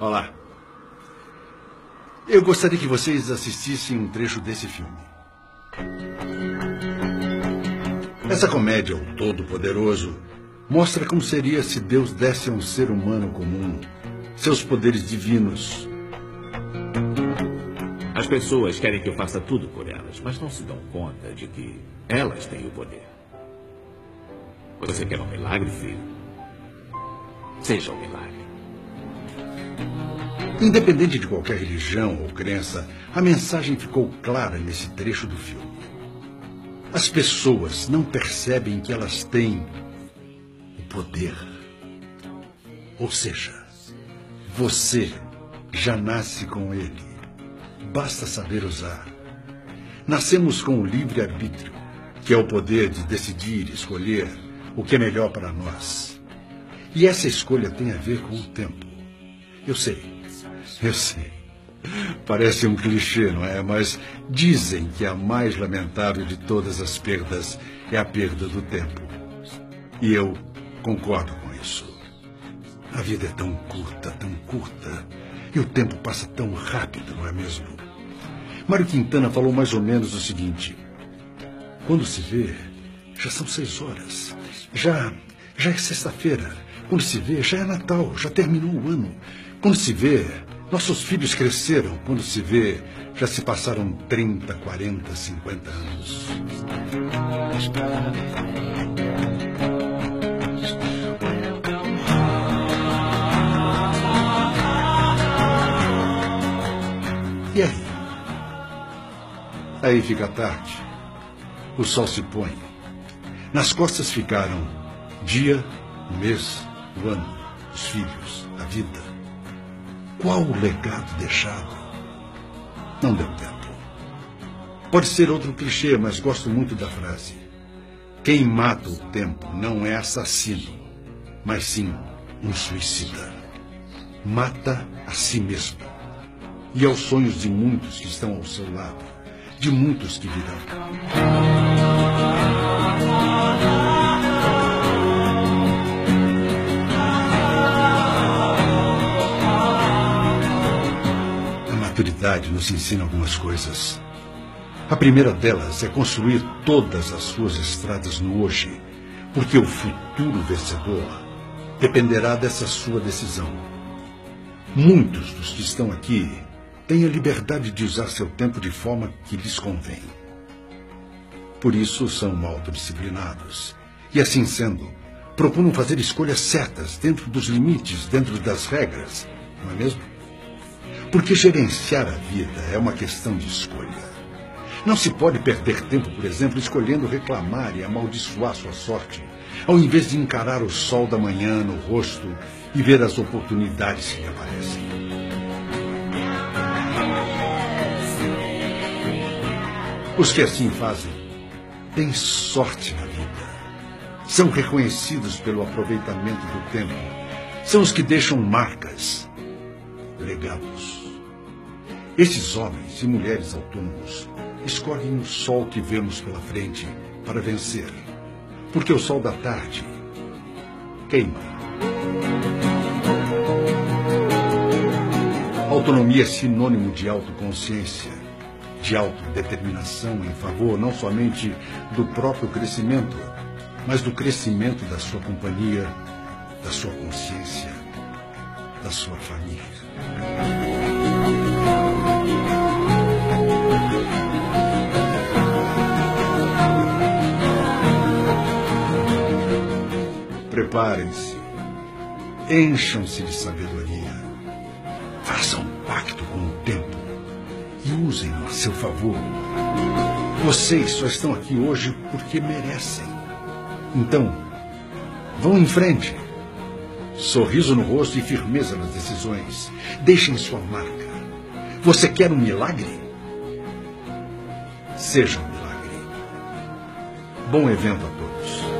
Olá. Eu gostaria que vocês assistissem um trecho desse filme. Essa comédia, O Todo-Poderoso, mostra como seria se Deus desse a um ser humano comum seus poderes divinos. As pessoas querem que eu faça tudo por elas, mas não se dão conta de que elas têm o poder. Você quer um milagre, filho? Seja um milagre. Independente de qualquer religião ou crença, a mensagem ficou clara nesse trecho do filme. As pessoas não percebem que elas têm o poder. Ou seja, você já nasce com ele. Basta saber usar. Nascemos com o livre-arbítrio, que é o poder de decidir, escolher o que é melhor para nós. E essa escolha tem a ver com o tempo. Eu sei, eu sei. Parece um clichê, não é? Mas dizem que a mais lamentável de todas as perdas é a perda do tempo. E eu concordo com isso. A vida é tão curta, tão curta. E o tempo passa tão rápido, não é mesmo? Mário Quintana falou mais ou menos o seguinte: quando se vê, já são seis horas. Já, já é sexta-feira. Quando se vê, já é Natal, já terminou o ano. Quando se vê, nossos filhos cresceram. Quando se vê, já se passaram 30, 40, 50 anos. E aí? Aí fica tarde. O sol se põe. Nas costas ficaram dia, mês, o ano, os filhos, a vida. Qual o legado deixado? Não deu tempo. Pode ser outro clichê, mas gosto muito da frase. Quem mata o tempo não é assassino, mas sim um suicida. Mata a si mesmo e aos sonhos de muitos que estão ao seu lado, de muitos que virão. Maturidade nos ensina algumas coisas. A primeira delas é construir todas as suas estradas no hoje, porque o futuro vencedor dependerá dessa sua decisão. Muitos dos que estão aqui têm a liberdade de usar seu tempo de forma que lhes convém. Por isso são autodisciplinados. E assim sendo, procuram fazer escolhas certas dentro dos limites, dentro das regras, não é mesmo? Porque gerenciar a vida é uma questão de escolha. Não se pode perder tempo, por exemplo, escolhendo reclamar e amaldiçoar sua sorte, ao invés de encarar o sol da manhã no rosto e ver as oportunidades que lhe aparecem. Os que assim fazem têm sorte na vida. São reconhecidos pelo aproveitamento do tempo. São os que deixam marcas, legados. Esses homens e mulheres autônomos escolhem o sol que vemos pela frente para vencer. Porque o sol da tarde queima. Autonomia é sinônimo de autoconsciência, de autodeterminação em favor não somente do próprio crescimento, mas do crescimento da sua companhia, da sua consciência, da sua família. Preparem-se, encham-se de sabedoria, façam um pacto com o tempo e usem-no a seu favor. Vocês só estão aqui hoje porque merecem. Então, vão em frente. Sorriso no rosto e firmeza nas decisões. Deixem sua marca. Você quer um milagre? Seja um milagre. Bom evento a todos.